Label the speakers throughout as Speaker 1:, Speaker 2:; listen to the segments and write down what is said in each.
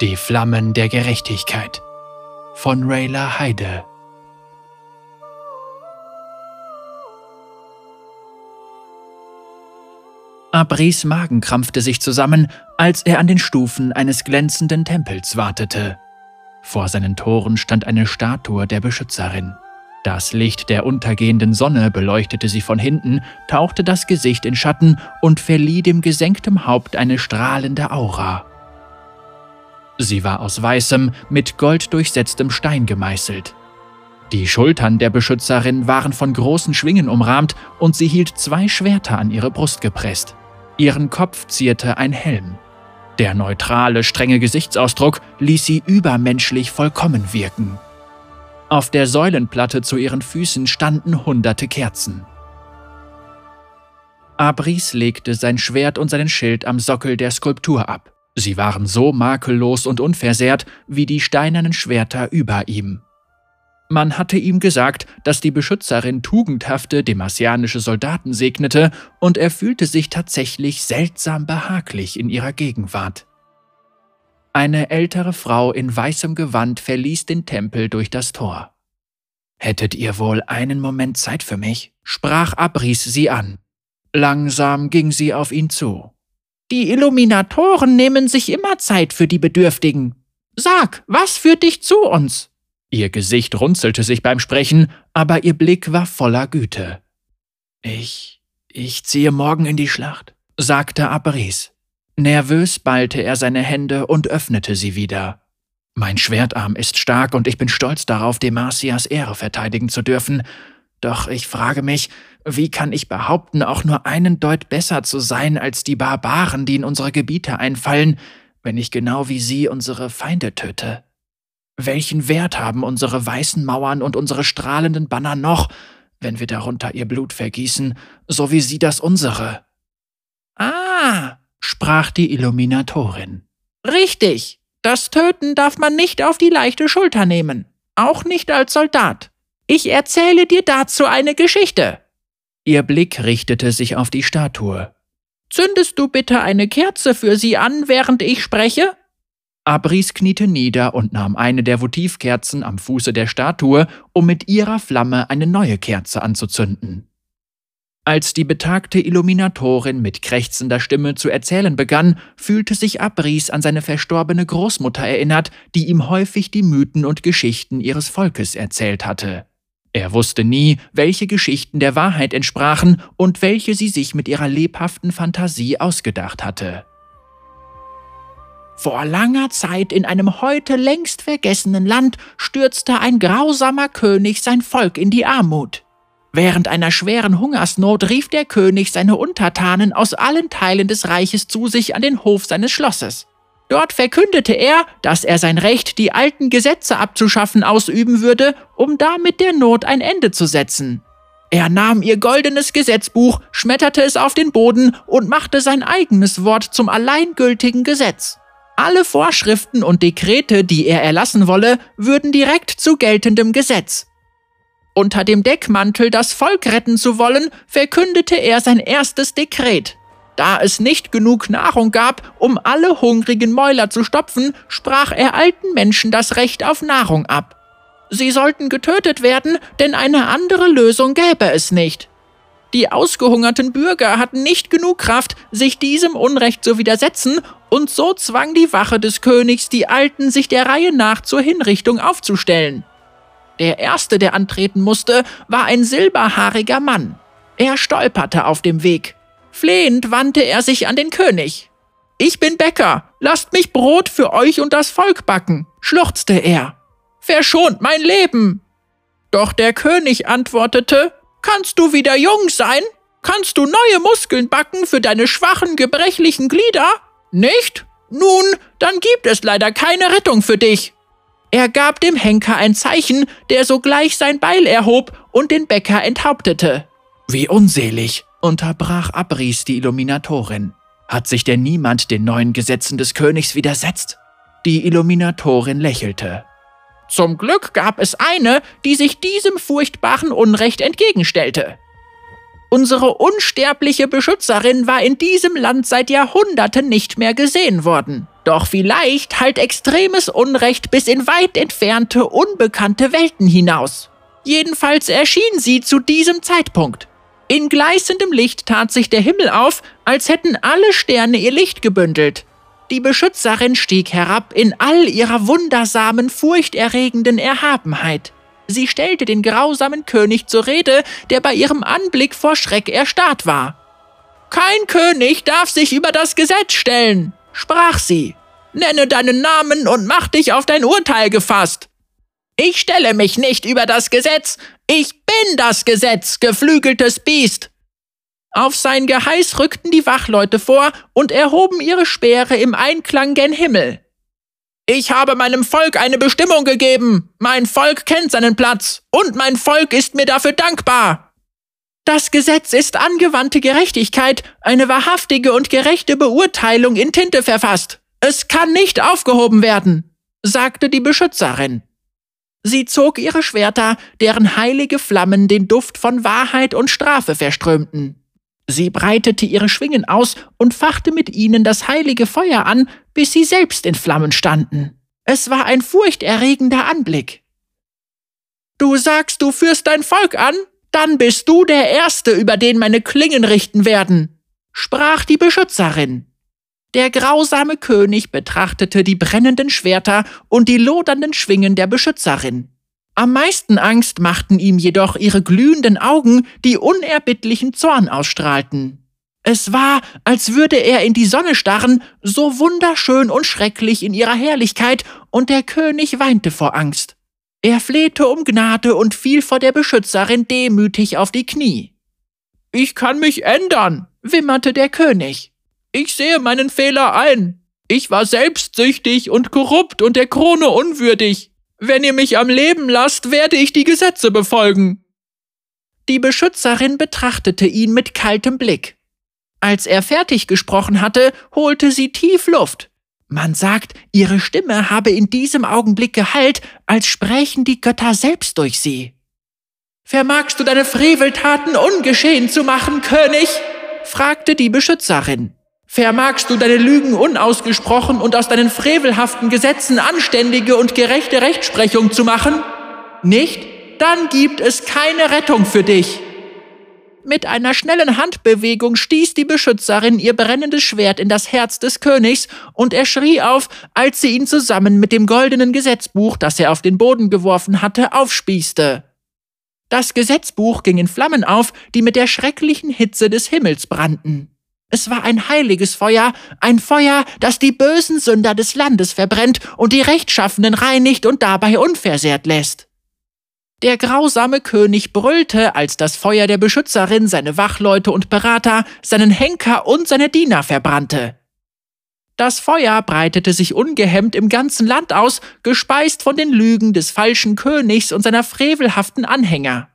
Speaker 1: Die Flammen der Gerechtigkeit von Rayla Heide. Abris Magen krampfte sich zusammen, als er an den Stufen eines glänzenden Tempels wartete. Vor seinen Toren stand eine Statue der Beschützerin. Das Licht der untergehenden Sonne beleuchtete sie von hinten, tauchte das Gesicht in Schatten und verlieh dem gesenktem Haupt eine strahlende Aura. Sie war aus weißem, mit Gold durchsetztem Stein gemeißelt. Die Schultern der Beschützerin waren von großen Schwingen umrahmt und sie hielt zwei Schwerter an ihre Brust gepresst. Ihren Kopf zierte ein Helm. Der neutrale, strenge Gesichtsausdruck ließ sie übermenschlich vollkommen wirken. Auf der Säulenplatte zu ihren Füßen standen hunderte Kerzen. Abris legte sein Schwert und seinen Schild am Sockel der Skulptur ab. Sie waren so makellos und unversehrt wie die steinernen Schwerter über ihm. Man hatte ihm gesagt, dass die Beschützerin tugendhafte demasianische Soldaten segnete, und er fühlte sich tatsächlich seltsam behaglich in ihrer Gegenwart. Eine ältere Frau in weißem Gewand verließ den Tempel durch das Tor. Hättet ihr wohl einen Moment Zeit für mich? sprach Abris sie an. Langsam ging sie auf ihn zu. Die Illuminatoren nehmen sich immer Zeit für die Bedürftigen. Sag, was führt dich zu uns? Ihr Gesicht runzelte sich beim Sprechen, aber ihr Blick war voller Güte. Ich, ich ziehe morgen in die Schlacht, sagte Abris. Nervös ballte er seine Hände und öffnete sie wieder. Mein Schwertarm ist stark und ich bin stolz darauf, Demasias Ehre verteidigen zu dürfen. Doch ich frage mich, wie kann ich behaupten, auch nur einen Deut besser zu sein als die Barbaren, die in unsere Gebiete einfallen, wenn ich genau wie sie unsere Feinde töte? Welchen Wert haben unsere weißen Mauern und unsere strahlenden Banner noch, wenn wir darunter ihr Blut vergießen, so wie sie das unsere? Ah, sprach die Illuminatorin. Richtig, das Töten darf man nicht auf die leichte Schulter nehmen, auch nicht als Soldat. Ich erzähle dir dazu eine Geschichte. Ihr Blick richtete sich auf die Statue. Zündest du bitte eine Kerze für sie an, während ich spreche? Abris kniete nieder und nahm eine der Votivkerzen am Fuße der Statue, um mit ihrer Flamme eine neue Kerze anzuzünden. Als die betagte Illuminatorin mit krächzender Stimme zu erzählen begann, fühlte sich Abris an seine verstorbene Großmutter erinnert, die ihm häufig die Mythen und Geschichten ihres Volkes erzählt hatte. Er wusste nie, welche Geschichten der Wahrheit entsprachen und welche sie sich mit ihrer lebhaften Fantasie ausgedacht hatte. Vor langer Zeit in einem heute längst vergessenen Land stürzte ein grausamer König sein Volk in die Armut. Während einer schweren Hungersnot rief der König seine Untertanen aus allen Teilen des Reiches zu sich an den Hof seines Schlosses. Dort verkündete er, dass er sein Recht, die alten Gesetze abzuschaffen, ausüben würde, um damit der Not ein Ende zu setzen. Er nahm ihr goldenes Gesetzbuch, schmetterte es auf den Boden und machte sein eigenes Wort zum alleingültigen Gesetz. Alle Vorschriften und Dekrete, die er erlassen wolle, würden direkt zu geltendem Gesetz. Unter dem Deckmantel, das Volk retten zu wollen, verkündete er sein erstes Dekret. Da es nicht genug Nahrung gab, um alle hungrigen Mäuler zu stopfen, sprach er alten Menschen das Recht auf Nahrung ab. Sie sollten getötet werden, denn eine andere Lösung gäbe es nicht. Die ausgehungerten Bürger hatten nicht genug Kraft, sich diesem Unrecht zu widersetzen, und so zwang die Wache des Königs die Alten, sich der Reihe nach zur Hinrichtung aufzustellen. Der erste, der antreten musste, war ein silberhaariger Mann. Er stolperte auf dem Weg. Flehend wandte er sich an den König. Ich bin Bäcker, lasst mich Brot für euch und das Volk backen, schluchzte er. Verschont mein Leben! Doch der König antwortete, Kannst du wieder jung sein? Kannst du neue Muskeln backen für deine schwachen, gebrechlichen Glieder? Nicht? Nun, dann gibt es leider keine Rettung für dich. Er gab dem Henker ein Zeichen, der sogleich sein Beil erhob und den Bäcker enthauptete. Wie unselig, unterbrach Abris die Illuminatorin. Hat sich denn niemand den neuen Gesetzen des Königs widersetzt? Die Illuminatorin lächelte. Zum Glück gab es eine, die sich diesem furchtbaren Unrecht entgegenstellte. Unsere unsterbliche Beschützerin war in diesem Land seit Jahrhunderten nicht mehr gesehen worden. Doch vielleicht halt extremes Unrecht bis in weit entfernte, unbekannte Welten hinaus. Jedenfalls erschien sie zu diesem Zeitpunkt. In gleißendem Licht tat sich der Himmel auf, als hätten alle Sterne ihr Licht gebündelt. Die Beschützerin stieg herab in all ihrer wundersamen, furchterregenden Erhabenheit. Sie stellte den grausamen König zur Rede, der bei ihrem Anblick vor Schreck erstarrt war. Kein König darf sich über das Gesetz stellen, sprach sie. Nenne deinen Namen und mach dich auf dein Urteil gefasst. Ich stelle mich nicht über das Gesetz, ich bin das Gesetz, geflügeltes Biest. Auf sein Geheiß rückten die Wachleute vor und erhoben ihre Speere im Einklang gen Himmel. Ich habe meinem Volk eine Bestimmung gegeben. Mein Volk kennt seinen Platz. Und mein Volk ist mir dafür dankbar. Das Gesetz ist angewandte Gerechtigkeit, eine wahrhaftige und gerechte Beurteilung in Tinte verfasst. Es kann nicht aufgehoben werden, sagte die Beschützerin. Sie zog ihre Schwerter, deren heilige Flammen den Duft von Wahrheit und Strafe verströmten. Sie breitete ihre Schwingen aus und fachte mit ihnen das heilige Feuer an, bis sie selbst in Flammen standen. Es war ein furchterregender Anblick. Du sagst, du führst dein Volk an? Dann bist du der Erste, über den meine Klingen richten werden, sprach die Beschützerin. Der grausame König betrachtete die brennenden Schwerter und die lodernden Schwingen der Beschützerin. Am meisten Angst machten ihm jedoch ihre glühenden Augen, die unerbittlichen Zorn ausstrahlten. Es war, als würde er in die Sonne starren, so wunderschön und schrecklich in ihrer Herrlichkeit, und der König weinte vor Angst. Er flehte um Gnade und fiel vor der Beschützerin demütig auf die Knie. Ich kann mich ändern, wimmerte der König. Ich sehe meinen Fehler ein. Ich war selbstsüchtig und korrupt und der Krone unwürdig. Wenn ihr mich am Leben lasst, werde ich die Gesetze befolgen. Die Beschützerin betrachtete ihn mit kaltem Blick. Als er fertig gesprochen hatte, holte sie tief Luft. Man sagt, ihre Stimme habe in diesem Augenblick Gehalt, als sprächen die Götter selbst durch sie. Vermagst du deine Freveltaten ungeschehen zu machen, König? fragte die Beschützerin. Vermagst du deine Lügen unausgesprochen und aus deinen frevelhaften Gesetzen anständige und gerechte Rechtsprechung zu machen? Nicht? Dann gibt es keine Rettung für dich. Mit einer schnellen Handbewegung stieß die Beschützerin ihr brennendes Schwert in das Herz des Königs, und er schrie auf, als sie ihn zusammen mit dem goldenen Gesetzbuch, das er auf den Boden geworfen hatte, aufspießte. Das Gesetzbuch ging in Flammen auf, die mit der schrecklichen Hitze des Himmels brannten. Es war ein heiliges Feuer, ein Feuer, das die bösen Sünder des Landes verbrennt und die Rechtschaffenen reinigt und dabei unversehrt lässt. Der grausame König brüllte, als das Feuer der Beschützerin seine Wachleute und Berater, seinen Henker und seine Diener verbrannte. Das Feuer breitete sich ungehemmt im ganzen Land aus, gespeist von den Lügen des falschen Königs und seiner frevelhaften Anhänger.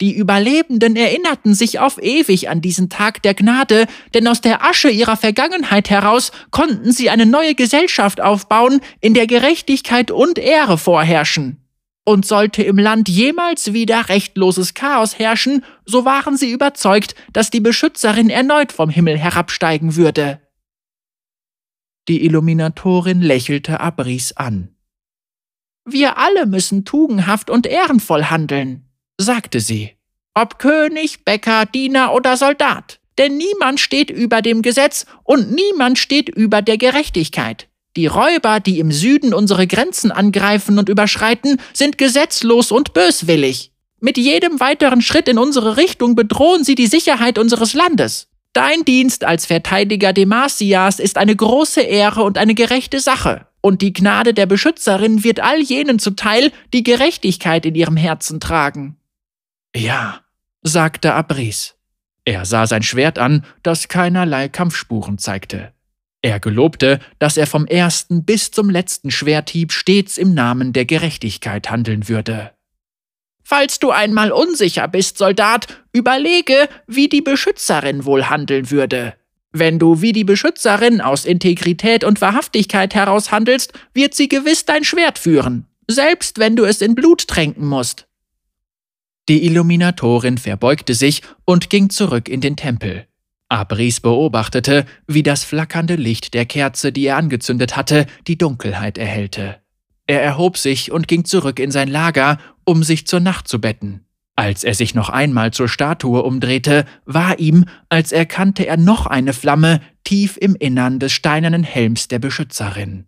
Speaker 1: Die Überlebenden erinnerten sich auf ewig an diesen Tag der Gnade, denn aus der Asche ihrer Vergangenheit heraus konnten sie eine neue Gesellschaft aufbauen, in der Gerechtigkeit und Ehre vorherrschen. Und sollte im Land jemals wieder rechtloses Chaos herrschen, so waren sie überzeugt, dass die Beschützerin erneut vom Himmel herabsteigen würde. Die Illuminatorin lächelte Abris an. Wir alle müssen tugendhaft und ehrenvoll handeln sagte sie. Ob König, Bäcker, Diener oder Soldat. Denn niemand steht über dem Gesetz und niemand steht über der Gerechtigkeit. Die Räuber, die im Süden unsere Grenzen angreifen und überschreiten, sind gesetzlos und böswillig. Mit jedem weiteren Schritt in unsere Richtung bedrohen sie die Sicherheit unseres Landes. Dein Dienst als Verteidiger Demasias ist eine große Ehre und eine gerechte Sache. Und die Gnade der Beschützerin wird all jenen zuteil, die Gerechtigkeit in ihrem Herzen tragen. Ja, sagte Abris. Er sah sein Schwert an, das keinerlei Kampfspuren zeigte. Er gelobte, dass er vom ersten bis zum letzten Schwerthieb stets im Namen der Gerechtigkeit handeln würde. Falls du einmal unsicher bist, Soldat, überlege, wie die Beschützerin wohl handeln würde. Wenn du wie die Beschützerin aus Integrität und Wahrhaftigkeit heraus handelst, wird sie gewiss dein Schwert führen, selbst wenn du es in Blut tränken musst. Die Illuminatorin verbeugte sich und ging zurück in den Tempel. Abris beobachtete, wie das flackernde Licht der Kerze, die er angezündet hatte, die Dunkelheit erhellte. Er erhob sich und ging zurück in sein Lager, um sich zur Nacht zu betten. Als er sich noch einmal zur Statue umdrehte, war ihm, als erkannte er noch eine Flamme tief im Innern des steinernen Helms der Beschützerin.